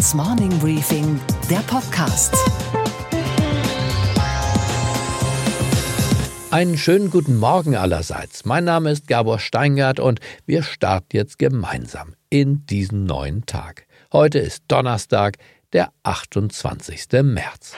Steingarts Morning Briefing, der Podcast. Einen schönen guten Morgen allerseits. Mein Name ist Gabor Steingart und wir starten jetzt gemeinsam in diesen neuen Tag. Heute ist Donnerstag, der 28. März.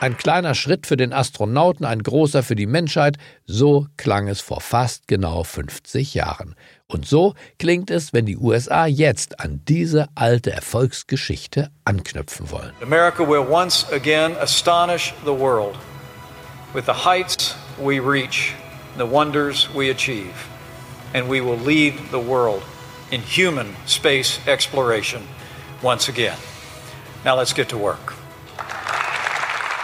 Ein kleiner Schritt für den Astronauten, ein großer für die Menschheit, so klang es vor fast genau 50 Jahren. Und so klingt es, wenn die USA jetzt an diese alte Erfolgsgeschichte anknüpfen wollen. America will once again astonish the world with the heights we reach, the wonders we achieve, and we will lead the world in human space exploration once again. Now let's get to work.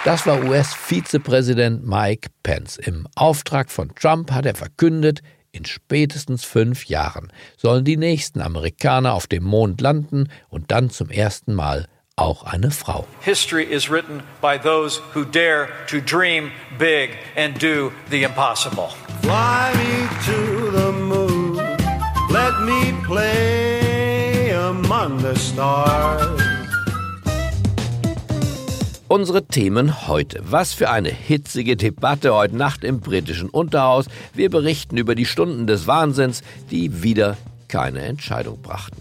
Das war US-Vizepräsident Mike Pence. Im Auftrag von Trump hat er verkündet, in spätestens fünf Jahren sollen die nächsten Amerikaner auf dem Mond landen und dann zum ersten Mal auch eine Frau. History is written by those who dare to dream big and do the impossible. Fly me to the moon, let me play among the stars. Unsere Themen heute. Was für eine hitzige Debatte heute Nacht im britischen Unterhaus. Wir berichten über die Stunden des Wahnsinns, die wieder keine Entscheidung brachten.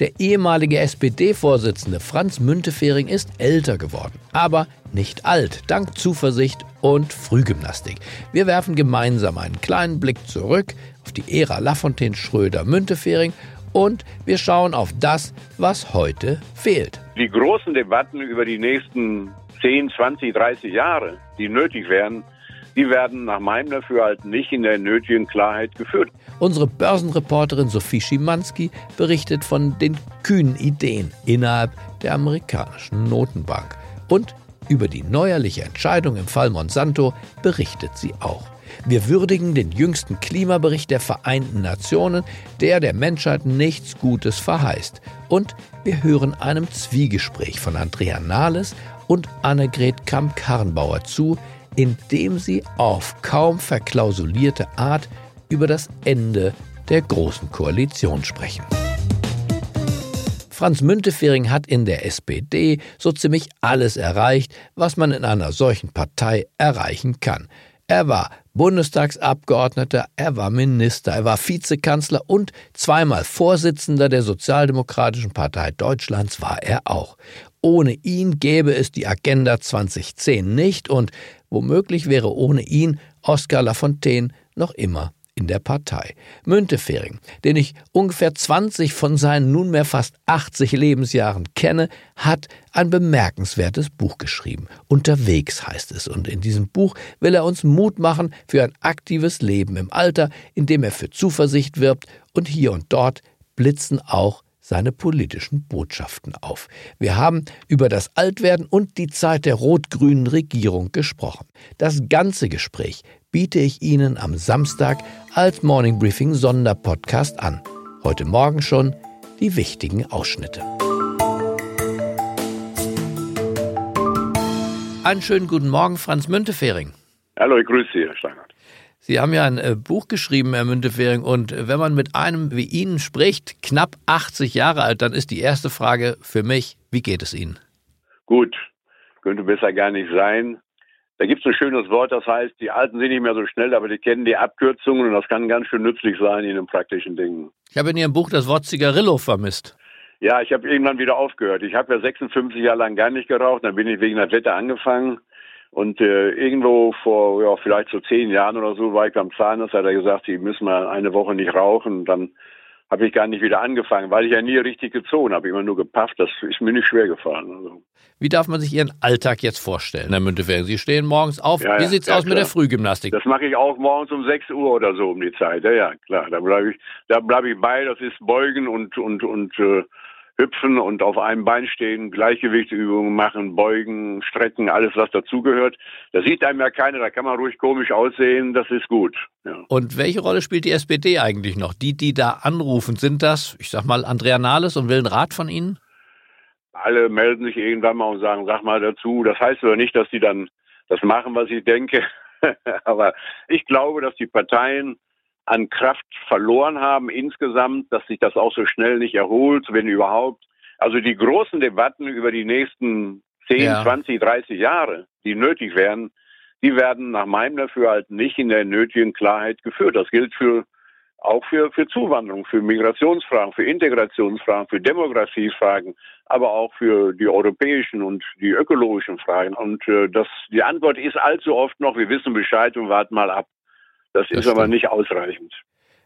Der ehemalige SPD-Vorsitzende Franz Müntefering ist älter geworden, aber nicht alt, dank Zuversicht und Frühgymnastik. Wir werfen gemeinsam einen kleinen Blick zurück auf die Ära Lafontaine Schröder-Müntefering und wir schauen auf das, was heute fehlt. Die großen Debatten über die nächsten 10, 20, 30 Jahre, die nötig wären, die werden nach meinem Dafürhalten nicht in der nötigen Klarheit geführt. Unsere Börsenreporterin Sophie Schimanski berichtet von den kühnen Ideen innerhalb der amerikanischen Notenbank. Und über die neuerliche Entscheidung im Fall Monsanto berichtet sie auch. Wir würdigen den jüngsten Klimabericht der Vereinten Nationen, der der Menschheit nichts Gutes verheißt. Und wir hören einem Zwiegespräch von Andrea Nahles und Annegret Kramp-Karrenbauer zu, in dem sie auf kaum verklausulierte Art über das Ende der Großen Koalition sprechen. Franz Müntefering hat in der SPD so ziemlich alles erreicht, was man in einer solchen Partei erreichen kann. Er war Bundestagsabgeordneter, er war Minister, er war Vizekanzler und zweimal Vorsitzender der Sozialdemokratischen Partei Deutschlands war er auch. Ohne ihn gäbe es die Agenda 2010 nicht und womöglich wäre ohne ihn Oskar Lafontaine noch immer in der Partei. Müntefering, den ich ungefähr 20 von seinen nunmehr fast 80 Lebensjahren kenne, hat ein bemerkenswertes Buch geschrieben. Unterwegs heißt es. Und in diesem Buch will er uns Mut machen für ein aktives Leben im Alter, indem er für Zuversicht wirbt und hier und dort blitzen auch seine politischen Botschaften auf. Wir haben über das Altwerden und die Zeit der rot-grünen Regierung gesprochen. Das ganze Gespräch biete ich Ihnen am Samstag als Morning Briefing Sonderpodcast an. Heute Morgen schon die wichtigen Ausschnitte. Einen schönen guten Morgen, Franz Müntefering. Hallo, ich grüße Sie, Herr Steinhardt. Sie haben ja ein äh, Buch geschrieben, Herr Müntefering, und wenn man mit einem wie Ihnen spricht, knapp 80 Jahre alt, dann ist die erste Frage für mich, wie geht es Ihnen? Gut, könnte besser gar nicht sein. Da gibt es ein schönes Wort, das heißt, die Alten sind nicht mehr so schnell, aber die kennen die Abkürzungen und das kann ganz schön nützlich sein in den praktischen Dingen. Ich habe in Ihrem Buch das Wort Zigarillo vermisst. Ja, ich habe irgendwann wieder aufgehört. Ich habe ja 56 Jahre lang gar nicht geraucht, dann bin ich wegen der Wetter angefangen. Und äh, irgendwo vor ja, vielleicht so zehn Jahren oder so war ich beim Zahnarzt, hat er gesagt, Sie müssen mal eine Woche nicht rauchen. Und dann habe ich gar nicht wieder angefangen, weil ich ja nie richtig gezogen habe, immer nur gepafft. Das ist mir nicht schwer gefallen. Also. Wie darf man sich Ihren Alltag jetzt vorstellen, Herr Müntefering? Sie stehen morgens auf. Ja, Wie ja, sieht's ja, aus mit klar. der Frühgymnastik? Das mache ich auch morgens um 6 Uhr oder so um die Zeit. Ja, ja, klar. Da bleibe ich, da bleibe ich bei. Das ist Beugen und und und äh, Hüpfen und auf einem Bein stehen, Gleichgewichtsübungen machen, Beugen, Strecken, alles was dazugehört. Da sieht einem ja keiner. Da kann man ruhig komisch aussehen. Das ist gut. Ja. Und welche Rolle spielt die SPD eigentlich noch? Die, die da anrufen, sind das, ich sag mal, Andrea Nahles und will einen Rat von Ihnen? Alle melden sich irgendwann mal und sagen, sag mal dazu. Das heißt aber nicht, dass die dann das machen, was ich denke. aber ich glaube, dass die Parteien an Kraft verloren haben insgesamt, dass sich das auch so schnell nicht erholt, wenn überhaupt. Also die großen Debatten über die nächsten 10, ja. 20, 30 Jahre, die nötig wären, die werden nach meinem Dafürhalten nicht in der nötigen Klarheit geführt. Das gilt für auch für, für Zuwanderung, für Migrationsfragen, für Integrationsfragen, für Demografiefragen, aber auch für die europäischen und die ökologischen Fragen. Und äh, das, die Antwort ist allzu oft noch, wir wissen Bescheid und warten mal ab. Das, das ist stimmt. aber nicht ausreichend.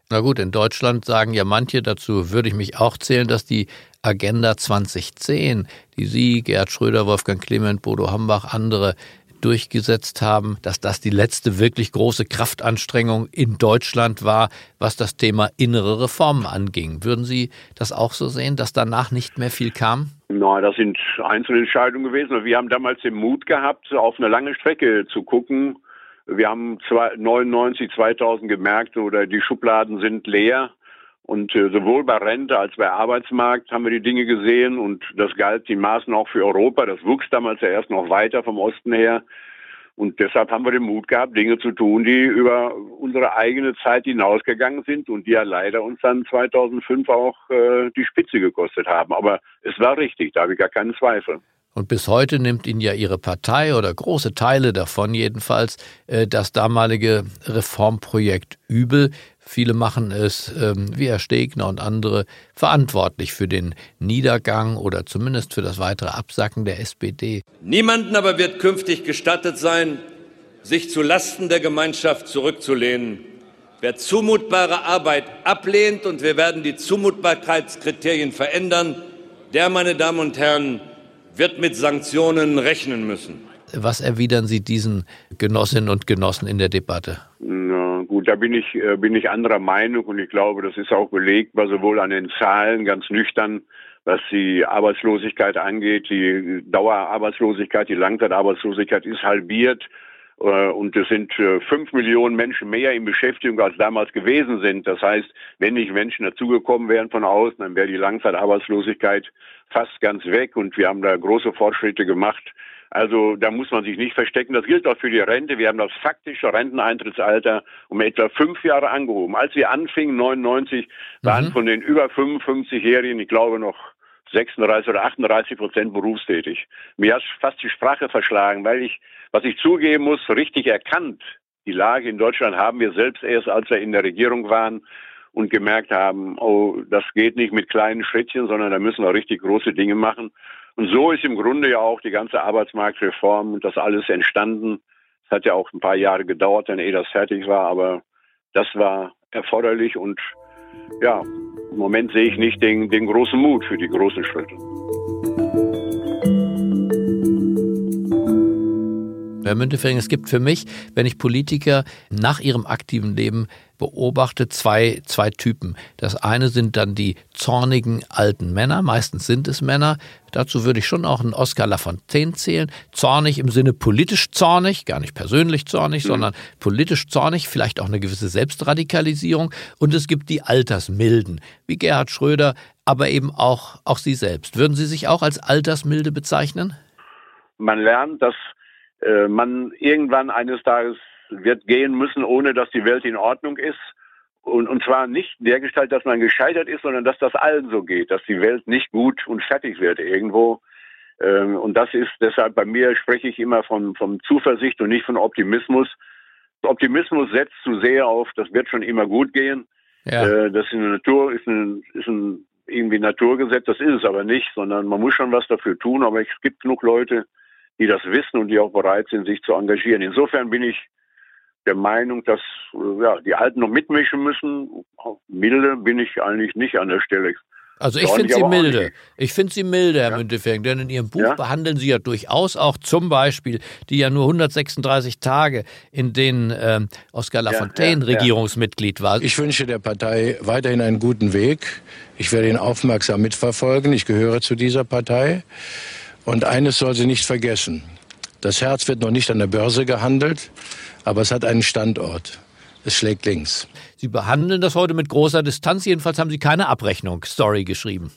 Na gut, in Deutschland sagen ja manche, dazu würde ich mich auch zählen, dass die Agenda 2010, die Sie, Gerhard Schröder, Wolfgang Clement, Bodo Hambach, andere durchgesetzt haben, dass das die letzte wirklich große Kraftanstrengung in Deutschland war, was das Thema innere Reformen anging. Würden Sie das auch so sehen, dass danach nicht mehr viel kam? Nein, das sind Einzelentscheidungen gewesen. Wir haben damals den Mut gehabt, auf eine lange Strecke zu gucken. Wir haben 99, 2000 gemerkt, oder die Schubladen sind leer. Und äh, sowohl bei Rente als bei Arbeitsmarkt haben wir die Dinge gesehen und das galt die Maßen auch für Europa. Das wuchs damals ja erst noch weiter vom Osten her. Und deshalb haben wir den Mut gehabt, Dinge zu tun, die über unsere eigene Zeit hinausgegangen sind und die ja leider uns dann 2005 auch äh, die Spitze gekostet haben. Aber es war richtig, da habe ich gar keinen Zweifel. Und bis heute nimmt Ihnen ja Ihre Partei oder große Teile davon jedenfalls äh, das damalige Reformprojekt übel. Viele machen es, ähm, wie Herr Stegner und andere, verantwortlich für den Niedergang oder zumindest für das weitere Absacken der SPD. Niemanden aber wird künftig gestattet sein, sich zu Lasten der Gemeinschaft zurückzulehnen. Wer zumutbare Arbeit ablehnt, und wir werden die Zumutbarkeitskriterien verändern, der, meine Damen und Herren, wird mit Sanktionen rechnen müssen. Was erwidern Sie diesen Genossinnen und Genossen in der Debatte? Na gut, da bin ich, äh, bin ich anderer Meinung und ich glaube, das ist auch belegbar, sowohl an den Zahlen ganz nüchtern, was die Arbeitslosigkeit angeht. Die Dauerarbeitslosigkeit, die Langzeitarbeitslosigkeit ist halbiert. Äh, und es sind äh, fünf Millionen Menschen mehr in Beschäftigung als damals gewesen sind. Das heißt, wenn nicht Menschen dazugekommen wären von außen, dann wäre die Langzeitarbeitslosigkeit fast ganz weg. Und wir haben da große Fortschritte gemacht. Also da muss man sich nicht verstecken. Das gilt auch für die Rente. Wir haben das faktische Renteneintrittsalter um etwa fünf Jahre angehoben. Als wir anfingen, 99, waren mhm. von den über 55-Jährigen, ich glaube noch 36 oder 38 Prozent berufstätig. Mir hat fast die Sprache verschlagen, weil ich, was ich zugeben muss, richtig erkannt, die Lage in Deutschland haben wir selbst erst, als wir in der Regierung waren und gemerkt haben, oh, das geht nicht mit kleinen Schrittchen, sondern da müssen wir richtig große Dinge machen. Und so ist im Grunde ja auch die ganze Arbeitsmarktreform und das alles entstanden. Es hat ja auch ein paar Jahre gedauert, dann ehe das fertig war, aber das war erforderlich und ja, im Moment sehe ich nicht den, den großen Mut für die großen Schritte. Herr Müntefering, es gibt für mich, wenn ich Politiker nach ihrem aktiven Leben beobachte, zwei, zwei Typen. Das eine sind dann die zornigen alten Männer, meistens sind es Männer. Dazu würde ich schon auch einen Oscar Lafontaine zählen. Zornig im Sinne politisch zornig, gar nicht persönlich zornig, mhm. sondern politisch zornig, vielleicht auch eine gewisse Selbstradikalisierung. Und es gibt die Altersmilden, wie Gerhard Schröder, aber eben auch, auch Sie selbst. Würden Sie sich auch als Altersmilde bezeichnen? Man lernt, dass äh, man irgendwann eines Tages wird gehen müssen, ohne dass die Welt in Ordnung ist. Und, und zwar nicht der Gestalt, dass man gescheitert ist, sondern dass das allen so geht, dass die Welt nicht gut und fertig wird irgendwo. Ähm, und das ist deshalb bei mir spreche ich immer von, von Zuversicht und nicht von Optimismus. Optimismus setzt zu sehr auf, das wird schon immer gut gehen. Ja. Äh, das ist eine Natur, ist ein, ist ein irgendwie Naturgesetz, das ist es aber nicht, sondern man muss schon was dafür tun. Aber es gibt genug Leute, die das wissen und die auch bereit sind, sich zu engagieren. Insofern bin ich der Meinung, dass ja, die Alten noch mitmischen müssen. Milde bin ich eigentlich nicht an der Stelle. Also ich finde sie milde. Ich finde sie milde, Herr ja. Müntefering, denn in Ihrem Buch ja? behandeln Sie ja durchaus auch zum Beispiel die ja nur 136 Tage, in denen ähm, Oskar Lafontaine ja, Regierungsmitglied war. Ich wünsche der Partei weiterhin einen guten Weg. Ich werde ihn aufmerksam mitverfolgen. Ich gehöre zu dieser Partei. Und eines soll sie nicht vergessen. Das Herz wird noch nicht an der Börse gehandelt, aber es hat einen Standort. Es schlägt links. Sie behandeln das heute mit großer Distanz. Jedenfalls haben Sie keine Abrechnungsstory geschrieben.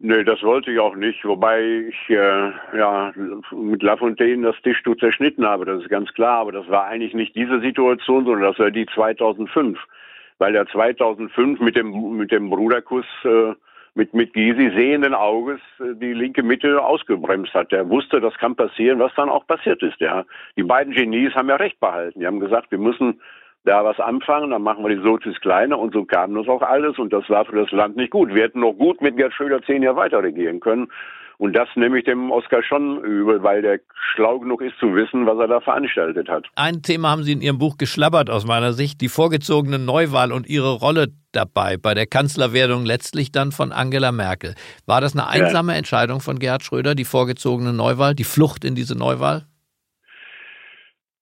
Nee, das wollte ich auch nicht. Wobei ich äh, ja mit Lafontaine das Tischtuch zerschnitten habe, das ist ganz klar. Aber das war eigentlich nicht diese Situation, sondern das war die 2005. weil er 2005 mit dem, mit dem Bruderkuss äh, mit, mit Gysi sehenden Auges äh, die linke Mitte ausgebremst hat. Der wusste, das kann passieren, was dann auch passiert ist. Ja. Die beiden Genies haben ja recht behalten. Die haben gesagt, wir müssen da was anfangen, dann machen wir die Sozis kleiner und so kam das auch alles und das war für das Land nicht gut. Wir hätten noch gut mit Gerd Schröder zehn Jahre weiter regieren können und das nehme ich dem Oskar schon übel, weil der schlau genug ist zu wissen, was er da veranstaltet hat. Ein Thema haben Sie in Ihrem Buch geschlabbert aus meiner Sicht, die vorgezogene Neuwahl und ihre Rolle dabei bei der Kanzlerwerdung letztlich dann von Angela Merkel. War das eine einsame ja. Entscheidung von Gerhard Schröder, die vorgezogene Neuwahl, die Flucht in diese Neuwahl?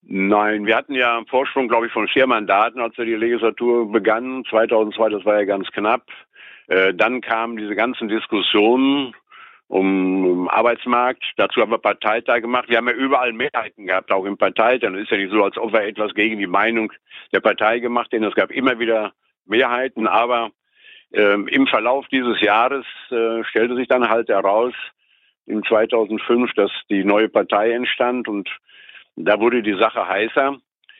Nein, wir hatten ja einen Vorsprung, glaube ich, von vier Mandaten, als wir die Legislatur begannen. 2002, das war ja ganz knapp. Äh, dann kamen diese ganzen Diskussionen um Arbeitsmarkt. Dazu haben wir Parteitag gemacht. Wir haben ja überall Mehrheiten gehabt, auch im Parteitag. Es ist ja nicht so, als ob wir etwas gegen die Meinung der Partei gemacht hätten. Es gab immer wieder Mehrheiten, aber ähm, im Verlauf dieses Jahres äh, stellte sich dann halt heraus, im 2005, dass die neue Partei entstand und da wurde die Sache heißer.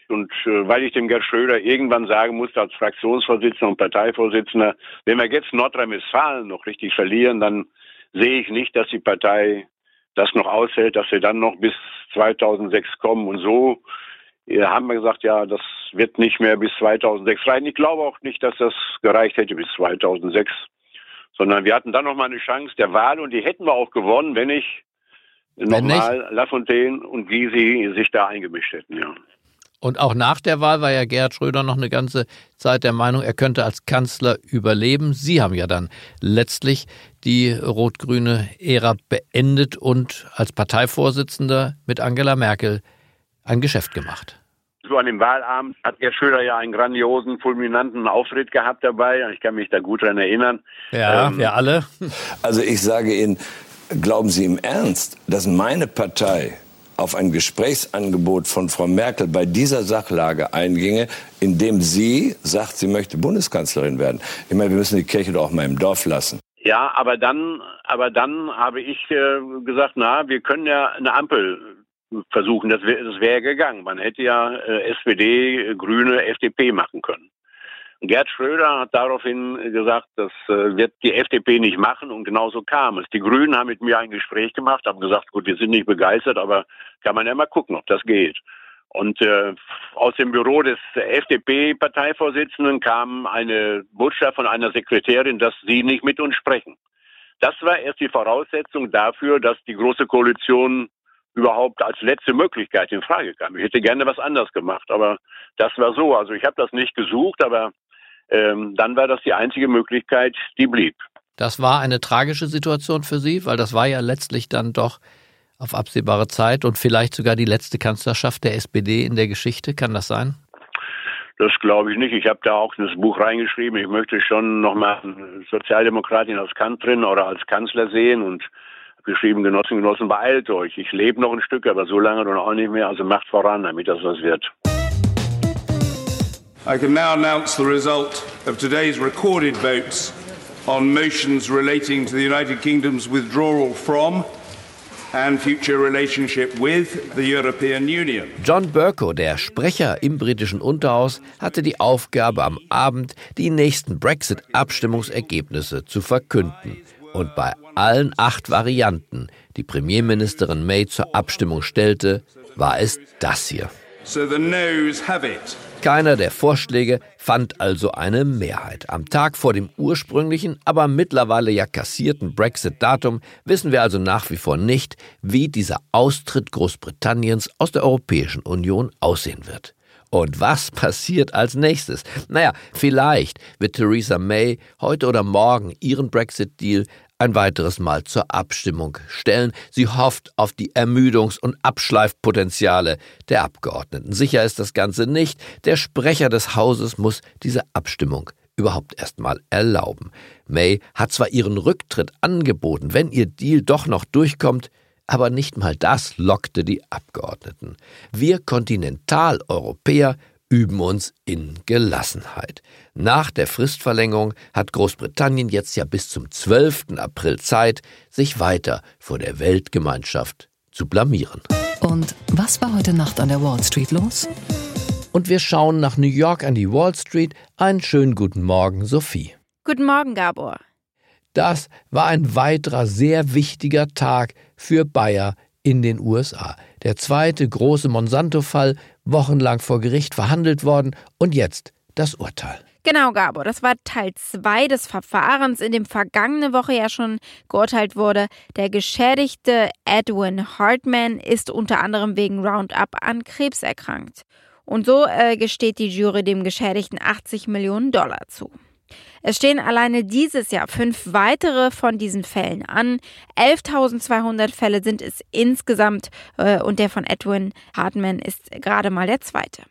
Und äh, weil ich dem Gerd Schröder irgendwann sagen musste als Fraktionsvorsitzender und Parteivorsitzender, wenn wir jetzt Nordrhein-Westfalen noch richtig verlieren, dann sehe ich nicht, dass die Partei das noch aushält, dass wir dann noch bis 2006 kommen. Und so haben wir gesagt, ja, das wird nicht mehr bis 2006 reichen. Ich glaube auch nicht, dass das gereicht hätte bis 2006, sondern wir hatten dann noch mal eine Chance der Wahl und die hätten wir auch gewonnen, wenn ich nochmal Lafontaine und Gysi sich da eingemischt hätten, ja. Und auch nach der Wahl war ja Gerhard Schröder noch eine ganze Zeit der Meinung, er könnte als Kanzler überleben. Sie haben ja dann letztlich die rot-grüne Ära beendet und als Parteivorsitzender mit Angela Merkel ein Geschäft gemacht. So an dem Wahlabend hat Gerhard Schröder ja einen grandiosen, fulminanten Auftritt gehabt dabei. Ich kann mich da gut dran erinnern. Ja, ähm, wir alle. Also ich sage Ihnen, glauben Sie im Ernst, dass meine Partei auf ein Gesprächsangebot von Frau Merkel bei dieser Sachlage einginge, indem sie sagt, sie möchte Bundeskanzlerin werden. Ich meine, wir müssen die Kirche doch auch mal im Dorf lassen. Ja, aber dann, aber dann habe ich äh, gesagt, na, wir können ja eine Ampel versuchen. Das wäre wär gegangen. Man hätte ja äh, SPD, Grüne, FDP machen können. Gerd Schröder hat daraufhin gesagt, das äh, wird die FDP nicht machen und genauso kam es. Die Grünen haben mit mir ein Gespräch gemacht, haben gesagt, gut, wir sind nicht begeistert, aber kann man ja mal gucken, ob das geht. Und äh, aus dem Büro des FDP-Parteivorsitzenden kam eine Botschaft von einer Sekretärin, dass sie nicht mit uns sprechen. Das war erst die Voraussetzung dafür, dass die Große Koalition überhaupt als letzte Möglichkeit in Frage kam. Ich hätte gerne was anders gemacht, aber das war so. Also ich habe das nicht gesucht, aber ähm, dann war das die einzige Möglichkeit, die blieb. Das war eine tragische Situation für Sie, weil das war ja letztlich dann doch auf absehbare Zeit und vielleicht sogar die letzte Kanzlerschaft der SPD in der Geschichte. Kann das sein? Das glaube ich nicht. Ich habe da auch in das Buch reingeschrieben. Ich möchte schon nochmal Sozialdemokratin als Kanzlerin oder als Kanzler sehen und geschrieben, Genossen, Genossen, beeilt euch. Ich lebe noch ein Stück, aber so lange dann auch nicht mehr. Also macht voran, damit das was wird. I can now announce the result of today's recorded votes on motions relating to the United Kingdom's withdrawal from and future relationship with the European Union. John Burko, der Sprecher im britischen Unterhaus, hatte die Aufgabe, am Abend die nächsten Brexit-Abstimmungsergebnisse zu verkünden. Und bei allen acht Varianten, die Premierministerin May zur Abstimmung stellte, war es das hier. So the noes have it. Keiner der Vorschläge fand also eine Mehrheit. Am Tag vor dem ursprünglichen, aber mittlerweile ja kassierten Brexit-Datum wissen wir also nach wie vor nicht, wie dieser Austritt Großbritanniens aus der Europäischen Union aussehen wird. Und was passiert als nächstes? Naja, vielleicht wird Theresa May heute oder morgen ihren Brexit-Deal ein weiteres Mal zur Abstimmung stellen. Sie hofft auf die Ermüdungs- und Abschleifpotenziale der Abgeordneten. Sicher ist das Ganze nicht. Der Sprecher des Hauses muss diese Abstimmung überhaupt erstmal erlauben. May hat zwar ihren Rücktritt angeboten, wenn ihr Deal doch noch durchkommt, aber nicht mal das lockte die Abgeordneten. Wir Kontinentaleuropäer üben uns in Gelassenheit. Nach der Fristverlängerung hat Großbritannien jetzt ja bis zum 12. April Zeit, sich weiter vor der Weltgemeinschaft zu blamieren. Und was war heute Nacht an der Wall Street los? Und wir schauen nach New York an die Wall Street. Einen schönen guten Morgen, Sophie. Guten Morgen, Gabor. Das war ein weiterer sehr wichtiger Tag für Bayer in den USA. Der zweite große Monsanto-Fall, wochenlang vor Gericht verhandelt worden und jetzt das Urteil. Genau, Gabor, das war Teil 2 des Verfahrens, in dem vergangene Woche ja schon geurteilt wurde. Der Geschädigte Edwin Hartman ist unter anderem wegen Roundup an Krebs erkrankt. Und so äh, gesteht die Jury dem Geschädigten 80 Millionen Dollar zu. Es stehen alleine dieses Jahr fünf weitere von diesen Fällen an. 11.200 Fälle sind es insgesamt äh, und der von Edwin Hartman ist gerade mal der zweite.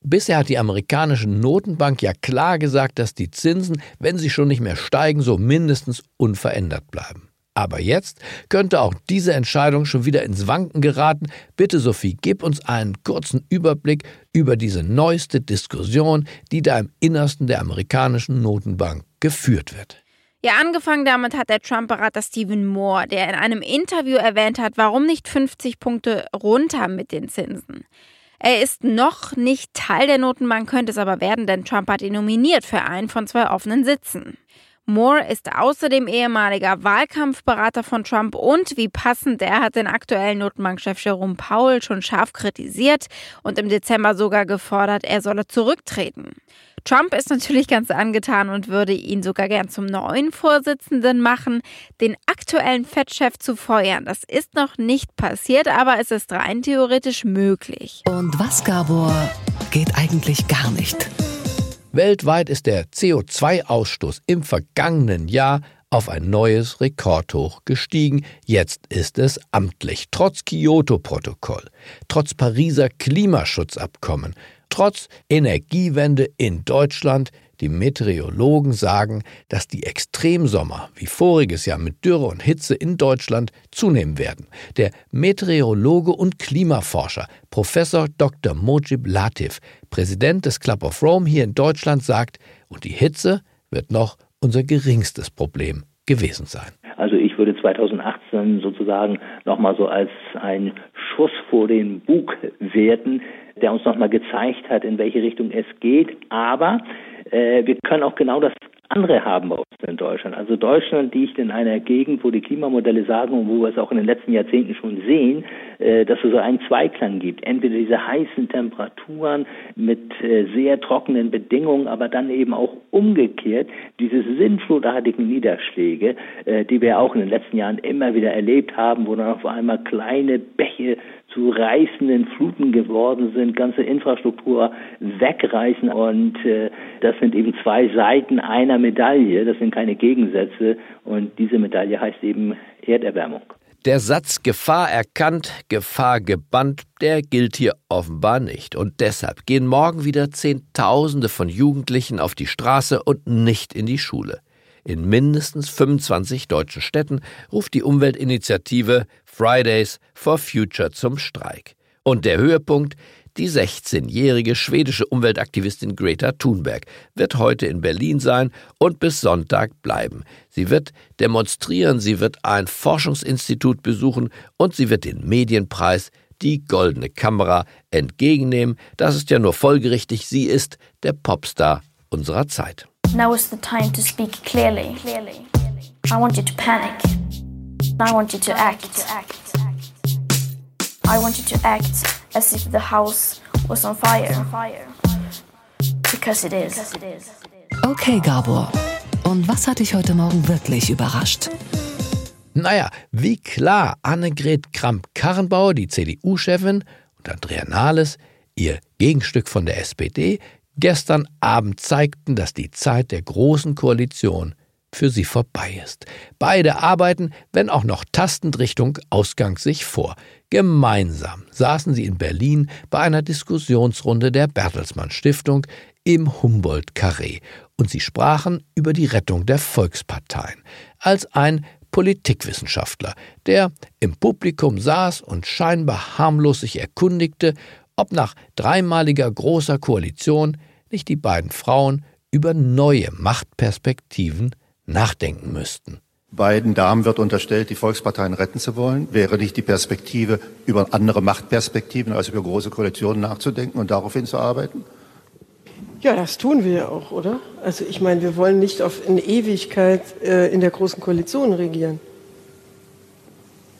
Bisher hat die amerikanische Notenbank ja klar gesagt, dass die Zinsen, wenn sie schon nicht mehr steigen, so mindestens unverändert bleiben. Aber jetzt könnte auch diese Entscheidung schon wieder ins Wanken geraten. Bitte, Sophie, gib uns einen kurzen Überblick über diese neueste Diskussion, die da im Innersten der amerikanischen Notenbank geführt wird. Ja, angefangen damit hat der Trump-Berater Stephen Moore, der in einem Interview erwähnt hat, warum nicht 50 Punkte runter mit den Zinsen. Er ist noch nicht Teil der Notenbank, könnte es aber werden, denn Trump hat ihn nominiert für einen von zwei offenen Sitzen. Moore ist außerdem ehemaliger Wahlkampfberater von Trump und wie passend, er hat den aktuellen Notenbankchef Jerome Powell schon scharf kritisiert und im Dezember sogar gefordert, er solle zurücktreten. Trump ist natürlich ganz angetan und würde ihn sogar gern zum neuen Vorsitzenden machen. Den aktuellen Fettchef zu feuern, das ist noch nicht passiert, aber es ist rein theoretisch möglich. Und was, Gabor, geht eigentlich gar nicht? Weltweit ist der CO2-Ausstoß im vergangenen Jahr auf ein neues Rekordhoch gestiegen. Jetzt ist es amtlich. Trotz Kyoto-Protokoll, trotz Pariser Klimaschutzabkommen, trotz Energiewende in Deutschland die Meteorologen sagen, dass die Extremsommer wie voriges Jahr mit Dürre und Hitze in Deutschland zunehmen werden. Der Meteorologe und Klimaforscher Professor Dr. Mojib Latif, Präsident des Club of Rome hier in Deutschland, sagt, und die Hitze wird noch unser geringstes Problem gewesen sein. Also ich würde 2018 sozusagen nochmal so als ein Schuss vor den Bug werten, der uns nochmal gezeigt hat, in welche Richtung es geht. Aber wir können auch genau das andere haben bei uns in Deutschland. Also Deutschland liegt in einer Gegend, wo die Klimamodelle sagen und wo wir es auch in den letzten Jahrzehnten schon sehen, äh, dass es so einen Zweiklang gibt. Entweder diese heißen Temperaturen mit äh, sehr trockenen Bedingungen, aber dann eben auch umgekehrt diese sinnflutartigen Niederschläge, äh, die wir auch in den letzten Jahren immer wieder erlebt haben, wo dann auf einmal kleine Bäche zu reißenden Fluten geworden sind, ganze Infrastruktur wegreißen und das sind eben zwei Seiten einer Medaille, das sind keine Gegensätze und diese Medaille heißt eben Erderwärmung. Der Satz Gefahr erkannt, Gefahr gebannt, der gilt hier offenbar nicht. Und deshalb gehen morgen wieder Zehntausende von Jugendlichen auf die Straße und nicht in die Schule. In mindestens 25 deutschen Städten ruft die Umweltinitiative Fridays for Future zum Streik. Und der Höhepunkt, die 16-jährige schwedische Umweltaktivistin Greta Thunberg wird heute in Berlin sein und bis Sonntag bleiben. Sie wird demonstrieren, sie wird ein Forschungsinstitut besuchen und sie wird den Medienpreis, die Goldene Kamera, entgegennehmen. Das ist ja nur folgerichtig, sie ist der Popstar unserer Zeit. Now is the time to speak clearly. I want you to panic. I want you to act. I want you to act as if the house was on fire. Because it is. Okay, Gabor. Und was hat dich heute Morgen wirklich überrascht? Naja, wie klar Annegret Kramp-Karrenbauer, die CDU-Chefin, und Andrea Nahles, ihr Gegenstück von der SPD, gestern Abend zeigten, dass die Zeit der großen Koalition für sie vorbei ist. Beide arbeiten, wenn auch noch tastend Richtung Ausgang sich vor. Gemeinsam saßen sie in Berlin bei einer Diskussionsrunde der Bertelsmann Stiftung im Humboldt-Karree und sie sprachen über die Rettung der Volksparteien. Als ein Politikwissenschaftler, der im Publikum saß und scheinbar harmlos sich erkundigte, ob nach dreimaliger großer Koalition nicht die beiden Frauen über neue Machtperspektiven nachdenken müssten. Beiden Damen wird unterstellt, die Volksparteien retten zu wollen. Wäre nicht die Perspektive, über andere Machtperspektiven als über große Koalitionen nachzudenken und darauf hinzuarbeiten? Ja, das tun wir ja auch, oder? Also ich meine, wir wollen nicht auf in Ewigkeit äh, in der großen Koalition regieren.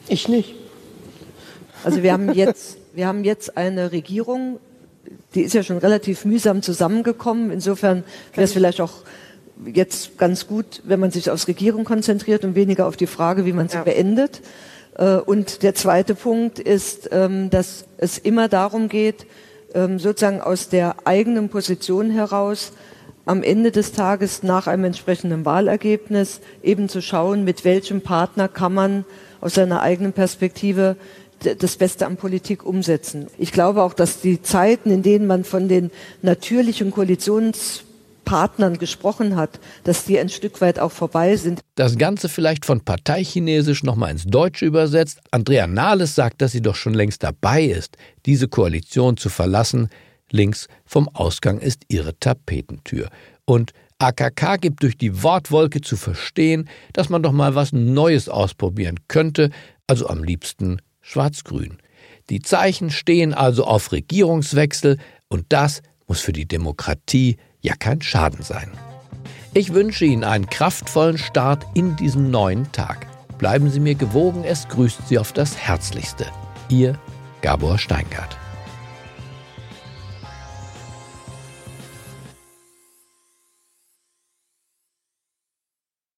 Ich nicht. Also wir haben jetzt, wir haben jetzt eine Regierung, die ist ja schon relativ mühsam zusammengekommen. Insofern wäre es vielleicht auch jetzt ganz gut, wenn man sich aufs Regierung konzentriert und weniger auf die Frage, wie man sie ja. beendet. Äh, und der zweite Punkt ist, ähm, dass es immer darum geht, ähm, sozusagen aus der eigenen Position heraus am Ende des Tages nach einem entsprechenden Wahlergebnis eben zu schauen, mit welchem Partner kann man aus seiner eigenen Perspektive das Beste an Politik umsetzen. Ich glaube auch, dass die Zeiten, in denen man von den natürlichen Koalitions Partnern gesprochen hat, dass die ein Stück weit auch vorbei sind. Das Ganze vielleicht von Parteichinesisch nochmal ins Deutsche übersetzt. Andrea Nahles sagt, dass sie doch schon längst dabei ist, diese Koalition zu verlassen. Links vom Ausgang ist ihre Tapetentür. Und AKK gibt durch die Wortwolke zu verstehen, dass man doch mal was Neues ausprobieren könnte, also am liebsten schwarz-grün. Die Zeichen stehen also auf Regierungswechsel und das muss für die Demokratie ja kein Schaden sein. Ich wünsche Ihnen einen kraftvollen Start in diesen neuen Tag. Bleiben Sie mir gewogen, es grüßt Sie auf das Herzlichste. Ihr Gabor Steingart.